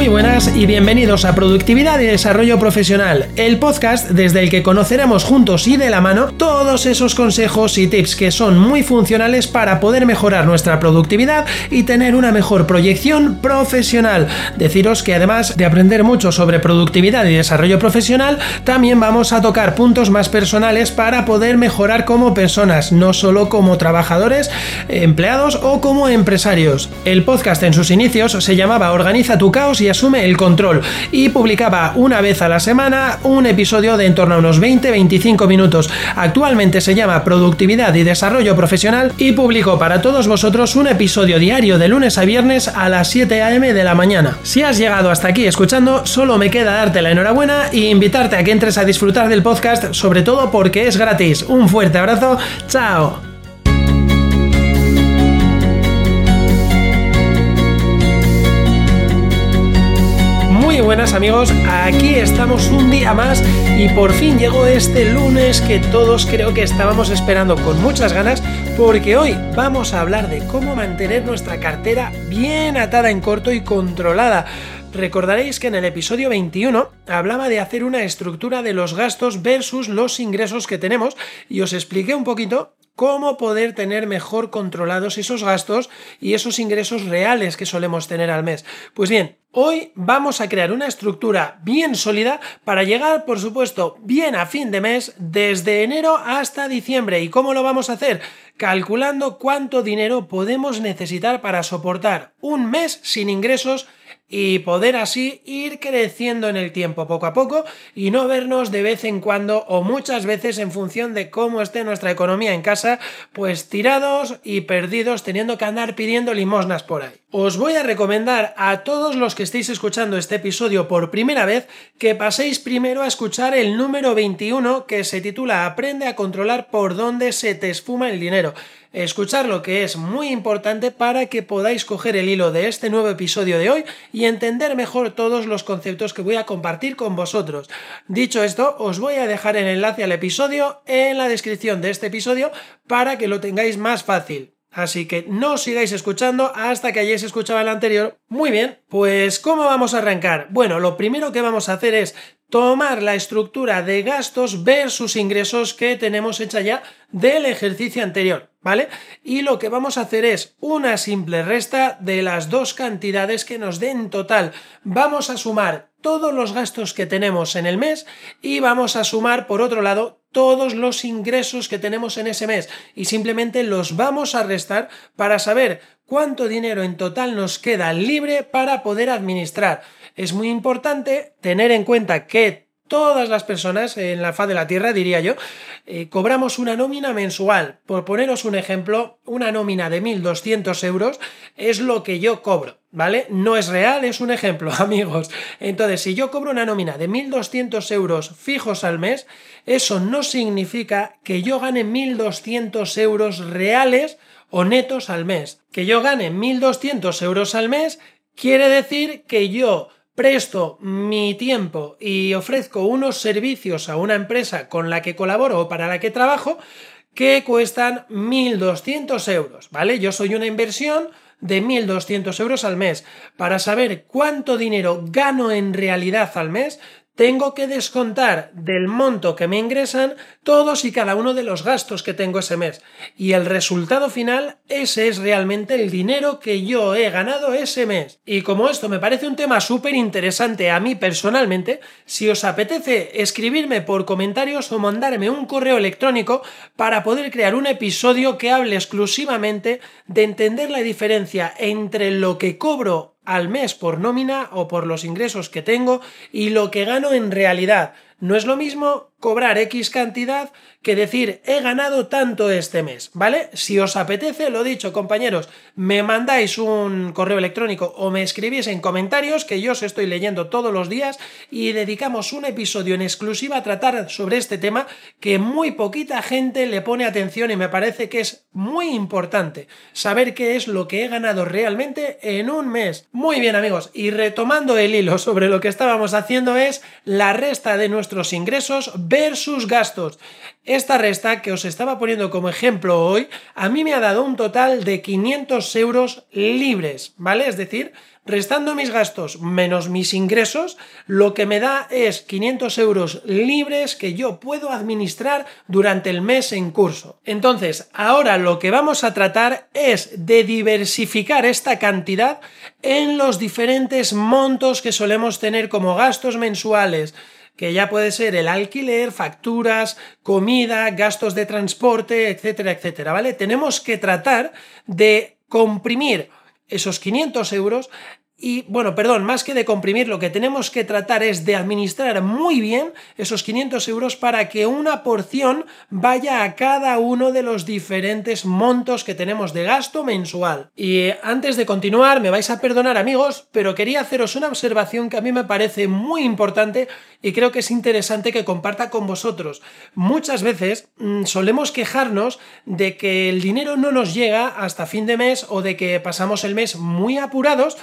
Muy buenas y bienvenidos a Productividad y Desarrollo Profesional, el podcast desde el que conoceremos juntos y de la mano todos esos consejos y tips que son muy funcionales para poder mejorar nuestra productividad y tener una mejor proyección profesional. Deciros que además de aprender mucho sobre productividad y desarrollo profesional, también vamos a tocar puntos más personales para poder mejorar como personas, no solo como trabajadores, empleados o como empresarios. El podcast en sus inicios se llamaba Organiza tu caos y asume el control. Y publicaba una vez a la semana un episodio de en torno a unos 20-25 minutos. Actualmente se llama Productividad y Desarrollo Profesional y publico para todos vosotros un episodio diario de lunes a viernes a las 7 am de la mañana. Si has llegado hasta aquí escuchando, solo me queda darte la enhorabuena e invitarte a que entres a disfrutar del podcast, sobre todo porque es gratis. Un fuerte abrazo, chao. Buenas amigos, aquí estamos un día más y por fin llegó este lunes que todos creo que estábamos esperando con muchas ganas porque hoy vamos a hablar de cómo mantener nuestra cartera bien atada en corto y controlada. Recordaréis que en el episodio 21 hablaba de hacer una estructura de los gastos versus los ingresos que tenemos y os expliqué un poquito cómo poder tener mejor controlados esos gastos y esos ingresos reales que solemos tener al mes. Pues bien, hoy vamos a crear una estructura bien sólida para llegar, por supuesto, bien a fin de mes desde enero hasta diciembre. ¿Y cómo lo vamos a hacer? Calculando cuánto dinero podemos necesitar para soportar un mes sin ingresos y poder así ir creciendo en el tiempo poco a poco y no vernos de vez en cuando o muchas veces en función de cómo esté nuestra economía en casa, pues tirados y perdidos teniendo que andar pidiendo limosnas por ahí. Os voy a recomendar a todos los que estéis escuchando este episodio por primera vez que paséis primero a escuchar el número 21 que se titula Aprende a controlar por dónde se te esfuma el dinero escuchar lo que es muy importante para que podáis coger el hilo de este nuevo episodio de hoy y entender mejor todos los conceptos que voy a compartir con vosotros. Dicho esto, os voy a dejar el enlace al episodio en la descripción de este episodio para que lo tengáis más fácil. Así que no sigáis escuchando hasta que hayáis escuchado el anterior. Muy bien, pues ¿cómo vamos a arrancar? Bueno, lo primero que vamos a hacer es tomar la estructura de gastos versus ingresos que tenemos hecha ya del ejercicio anterior, ¿vale? Y lo que vamos a hacer es una simple resta de las dos cantidades que nos den total. Vamos a sumar todos los gastos que tenemos en el mes y vamos a sumar, por otro lado, todos los ingresos que tenemos en ese mes. Y simplemente los vamos a restar para saber cuánto dinero en total nos queda libre para poder administrar. Es muy importante tener en cuenta que todas las personas en la faz de la Tierra, diría yo, eh, cobramos una nómina mensual. Por poneros un ejemplo, una nómina de 1.200 euros es lo que yo cobro, ¿vale? No es real, es un ejemplo, amigos. Entonces, si yo cobro una nómina de 1.200 euros fijos al mes, eso no significa que yo gane 1.200 euros reales o netos al mes. Que yo gane 1.200 euros al mes quiere decir que yo presto mi tiempo y ofrezco unos servicios a una empresa con la que colaboro o para la que trabajo que cuestan 1.200 euros, ¿vale? Yo soy una inversión de 1.200 euros al mes. Para saber cuánto dinero gano en realidad al mes, tengo que descontar del monto que me ingresan todos y cada uno de los gastos que tengo ese mes. Y el resultado final, ese es realmente el dinero que yo he ganado ese mes. Y como esto me parece un tema súper interesante a mí personalmente, si os apetece escribirme por comentarios o mandarme un correo electrónico para poder crear un episodio que hable exclusivamente de entender la diferencia entre lo que cobro al mes por nómina o por los ingresos que tengo y lo que gano en realidad. No es lo mismo cobrar X cantidad que decir he ganado tanto este mes, ¿vale? Si os apetece, lo dicho, compañeros, me mandáis un correo electrónico o me escribís en comentarios que yo os estoy leyendo todos los días y dedicamos un episodio en exclusiva a tratar sobre este tema que muy poquita gente le pone atención y me parece que es muy importante saber qué es lo que he ganado realmente en un mes. Muy bien, amigos, y retomando el hilo sobre lo que estábamos haciendo es la resta de nuestro nuestros ingresos versus gastos. Esta resta que os estaba poniendo como ejemplo hoy, a mí me ha dado un total de 500 euros libres, ¿vale? Es decir, Restando mis gastos menos mis ingresos, lo que me da es 500 euros libres que yo puedo administrar durante el mes en curso. Entonces, ahora lo que vamos a tratar es de diversificar esta cantidad en los diferentes montos que solemos tener como gastos mensuales que ya puede ser el alquiler, facturas, comida, gastos de transporte, etcétera, etcétera, ¿vale? Tenemos que tratar de comprimir esos 500 euros y bueno, perdón, más que de comprimir, lo que tenemos que tratar es de administrar muy bien esos 500 euros para que una porción vaya a cada uno de los diferentes montos que tenemos de gasto mensual. Y antes de continuar, me vais a perdonar amigos, pero quería haceros una observación que a mí me parece muy importante y creo que es interesante que comparta con vosotros. Muchas veces mm, solemos quejarnos de que el dinero no nos llega hasta fin de mes o de que pasamos el mes muy apurados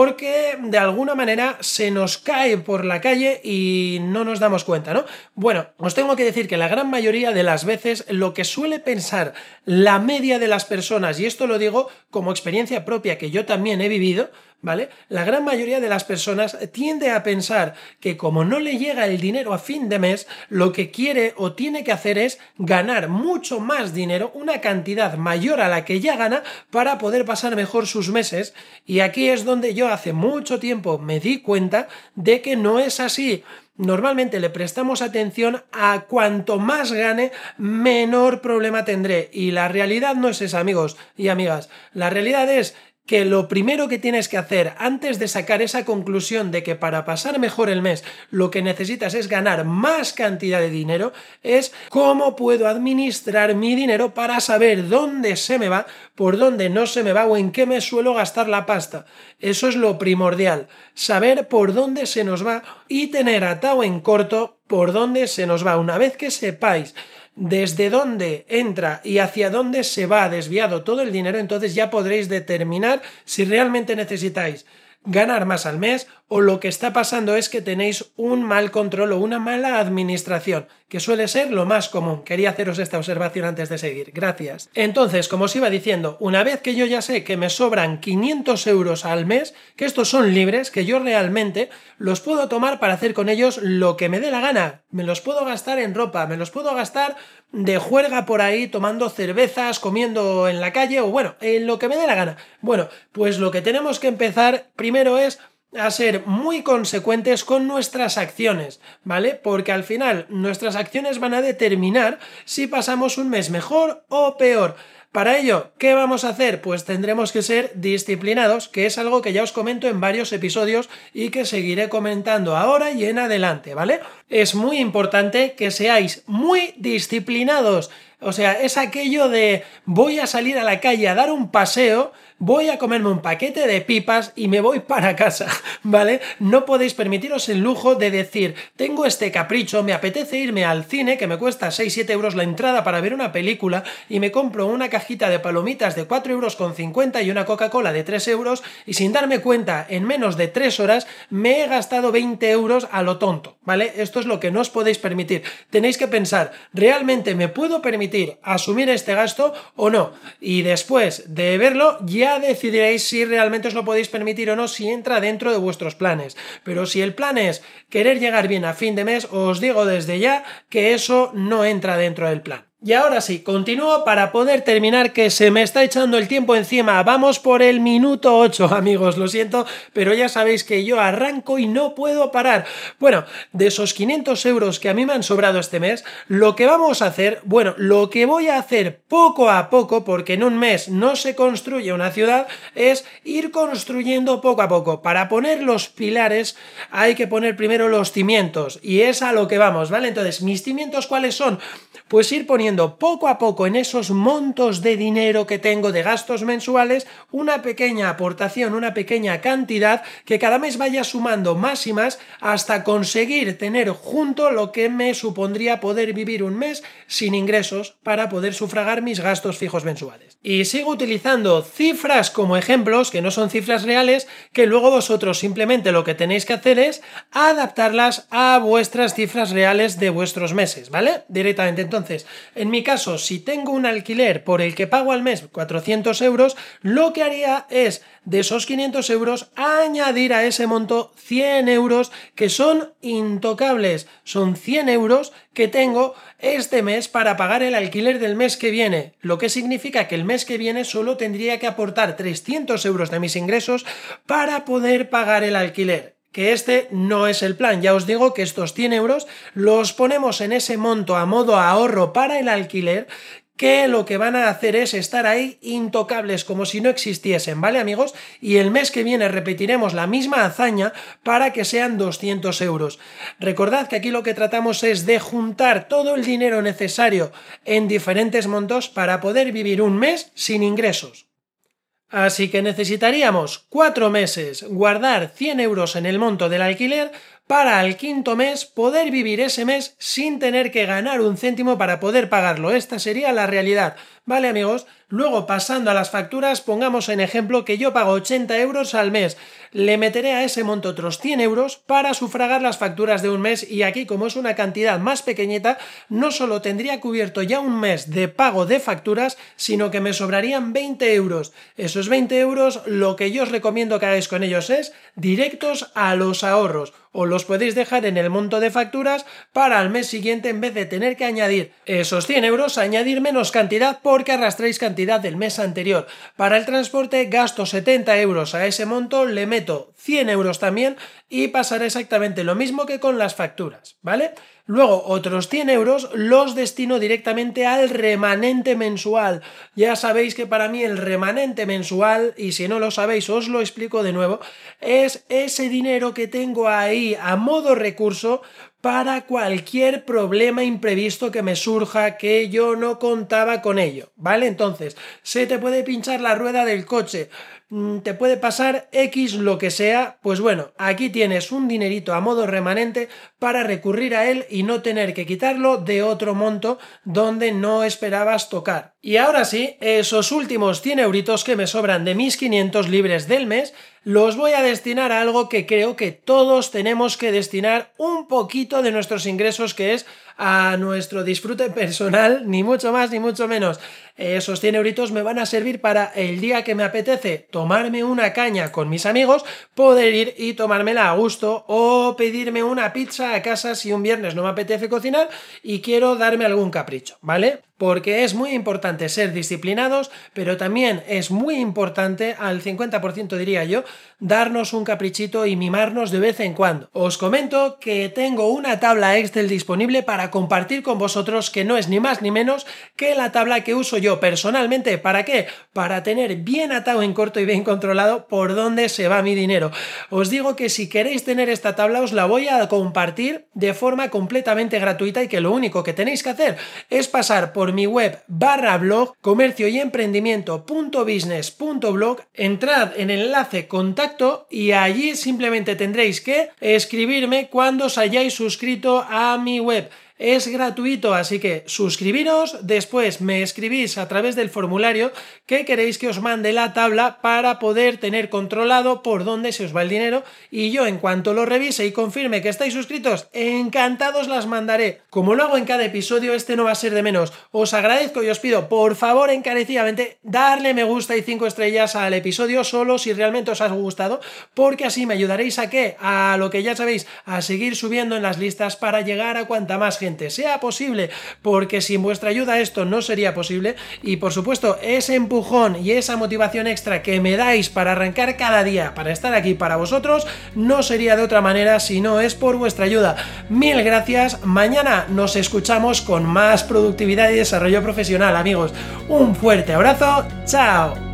porque de alguna manera se nos cae por la calle y no nos damos cuenta, ¿no? Bueno, os tengo que decir que la gran mayoría de las veces lo que suele pensar la media de las personas, y esto lo digo como experiencia propia que yo también he vivido, ¿vale? La gran mayoría de las personas tiende a pensar que como no le llega el dinero a fin de mes, lo que quiere o tiene que hacer es ganar mucho más dinero, una cantidad mayor a la que ya gana, para poder pasar mejor sus meses. Y aquí es donde yo hace mucho tiempo me di cuenta de que no es así. Normalmente le prestamos atención a cuanto más gane, menor problema tendré. Y la realidad no es esa, amigos y amigas. La realidad es que lo primero que tienes que hacer antes de sacar esa conclusión de que para pasar mejor el mes lo que necesitas es ganar más cantidad de dinero es cómo puedo administrar mi dinero para saber dónde se me va, por dónde no se me va o en qué me suelo gastar la pasta. Eso es lo primordial, saber por dónde se nos va y tener atado en corto por dónde se nos va. Una vez que sepáis desde dónde entra y hacia dónde se va desviado todo el dinero, entonces ya podréis determinar si realmente necesitáis ganar más al mes o lo que está pasando es que tenéis un mal control o una mala administración, que suele ser lo más común. Quería haceros esta observación antes de seguir. Gracias. Entonces, como os iba diciendo, una vez que yo ya sé que me sobran 500 euros al mes, que estos son libres, que yo realmente los puedo tomar para hacer con ellos lo que me dé la gana. Me los puedo gastar en ropa, me los puedo gastar de juerga por ahí tomando cervezas, comiendo en la calle o bueno, en lo que me dé la gana. Bueno, pues lo que tenemos que empezar primero es a ser muy consecuentes con nuestras acciones, ¿vale? Porque al final nuestras acciones van a determinar si pasamos un mes mejor o peor. Para ello, ¿qué vamos a hacer? Pues tendremos que ser disciplinados, que es algo que ya os comento en varios episodios y que seguiré comentando ahora y en adelante, ¿vale? Es muy importante que seáis muy disciplinados. O sea, es aquello de voy a salir a la calle a dar un paseo voy a comerme un paquete de pipas y me voy para casa, ¿vale? No podéis permitiros el lujo de decir, tengo este capricho, me apetece irme al cine, que me cuesta 6-7 euros la entrada para ver una película, y me compro una cajita de palomitas de 4 euros con 50 y una Coca-Cola de 3 euros, y sin darme cuenta, en menos de 3 horas, me he gastado 20 euros a lo tonto, ¿vale? Esto es lo que no os podéis permitir. Tenéis que pensar, ¿realmente me puedo permitir asumir este gasto o no? Y después de verlo, ya decidiréis si realmente os lo podéis permitir o no, si entra dentro de vuestros planes. Pero si el plan es querer llegar bien a fin de mes, os digo desde ya que eso no entra dentro del plan. Y ahora sí, continúo para poder terminar que se me está echando el tiempo encima. Vamos por el minuto 8, amigos, lo siento, pero ya sabéis que yo arranco y no puedo parar. Bueno, de esos 500 euros que a mí me han sobrado este mes, lo que vamos a hacer, bueno, lo que voy a hacer poco a poco, porque en un mes no se construye una ciudad, es ir construyendo poco a poco. Para poner los pilares hay que poner primero los cimientos y es a lo que vamos, ¿vale? Entonces, ¿mis cimientos cuáles son? Pues ir poniendo poco a poco en esos montos de dinero que tengo de gastos mensuales una pequeña aportación, una pequeña cantidad que cada mes vaya sumando más y más hasta conseguir tener junto lo que me supondría poder vivir un mes sin ingresos para poder sufragar mis gastos fijos mensuales. Y sigo utilizando cifras como ejemplos, que no son cifras reales, que luego vosotros simplemente lo que tenéis que hacer es adaptarlas a vuestras cifras reales de vuestros meses, ¿vale? Directamente. Entonces, en mi caso, si tengo un alquiler por el que pago al mes 400 euros, lo que haría es de esos 500 euros añadir a ese monto 100 euros que son intocables. Son 100 euros que tengo este mes para pagar el alquiler del mes que viene, lo que significa que el mes que viene solo tendría que aportar 300 euros de mis ingresos para poder pagar el alquiler que este no es el plan. Ya os digo que estos 100 euros los ponemos en ese monto a modo ahorro para el alquiler que lo que van a hacer es estar ahí intocables como si no existiesen, ¿vale amigos? Y el mes que viene repetiremos la misma hazaña para que sean 200 euros. Recordad que aquí lo que tratamos es de juntar todo el dinero necesario en diferentes montos para poder vivir un mes sin ingresos. Así que necesitaríamos cuatro meses guardar 100 euros en el monto del alquiler para al quinto mes poder vivir ese mes sin tener que ganar un céntimo para poder pagarlo. Esta sería la realidad. ¿Vale amigos? Luego pasando a las facturas, pongamos en ejemplo que yo pago 80 euros al mes. Le meteré a ese monto otros 100 euros para sufragar las facturas de un mes y aquí como es una cantidad más pequeñita, no solo tendría cubierto ya un mes de pago de facturas, sino que me sobrarían 20 euros. Esos 20 euros lo que yo os recomiendo que hagáis con ellos es directos a los ahorros o los podéis dejar en el monto de facturas para al mes siguiente en vez de tener que añadir esos 100 euros, añadir menos cantidad porque arrastréis cantidad del mes anterior. Para el transporte gasto 70 euros a ese monto, le meto 100 euros también y pasará exactamente lo mismo que con las facturas, ¿vale? Luego, otros 100 euros los destino directamente al remanente mensual. Ya sabéis que para mí el remanente mensual, y si no lo sabéis os lo explico de nuevo, es ese dinero que tengo ahí a modo recurso para cualquier problema imprevisto que me surja que yo no contaba con ello, ¿vale? Entonces, se te puede pinchar la rueda del coche, mm, te puede pasar X lo que sea, pues bueno, aquí tienes un dinerito a modo remanente para recurrir a él y no tener que quitarlo de otro monto donde no esperabas tocar. Y ahora sí, esos últimos 100 euritos que me sobran de mis 500 libres del mes, los voy a destinar a algo que creo que todos tenemos que destinar un poquito de nuestros ingresos, que es a nuestro disfrute personal, ni mucho más ni mucho menos. Esos 100 euritos me van a servir para el día que me apetece tomarme una caña con mis amigos, poder ir y tomármela a gusto o pedirme una pizza a casa si un viernes no me apetece cocinar y quiero darme algún capricho, ¿vale? porque es muy importante ser disciplinados, pero también es muy importante, al 50% diría yo, darnos un caprichito y mimarnos de vez en cuando. Os comento que tengo una tabla Excel disponible para compartir con vosotros que no es ni más ni menos que la tabla que uso yo personalmente. ¿Para qué? Para tener bien atado en corto y bien controlado por dónde se va mi dinero. Os digo que si queréis tener esta tabla os la voy a compartir de forma completamente gratuita y que lo único que tenéis que hacer es pasar por mi web barra blog comercio y emprendimiento.business.blog, entrad en el enlace contacto y allí simplemente tendréis que escribirme cuando os hayáis suscrito a mi web. Es gratuito, así que suscribiros, después me escribís a través del formulario que queréis que os mande la tabla para poder tener controlado por dónde se os va el dinero y yo en cuanto lo revise y confirme que estáis suscritos, encantados las mandaré. Como lo hago en cada episodio, este no va a ser de menos. Os agradezco y os pido, por favor, encarecidamente, darle me gusta y cinco estrellas al episodio solo si realmente os ha gustado, porque así me ayudaréis a qué? A lo que ya sabéis, a seguir subiendo en las listas para llegar a cuanta más gente sea posible, porque sin vuestra ayuda esto no sería posible y por supuesto ese empujón y esa motivación extra que me dais para arrancar cada día, para estar aquí para vosotros, no sería de otra manera si no es por vuestra ayuda. Mil gracias, mañana nos escuchamos con más productividad y desarrollo profesional amigos. Un fuerte abrazo, chao.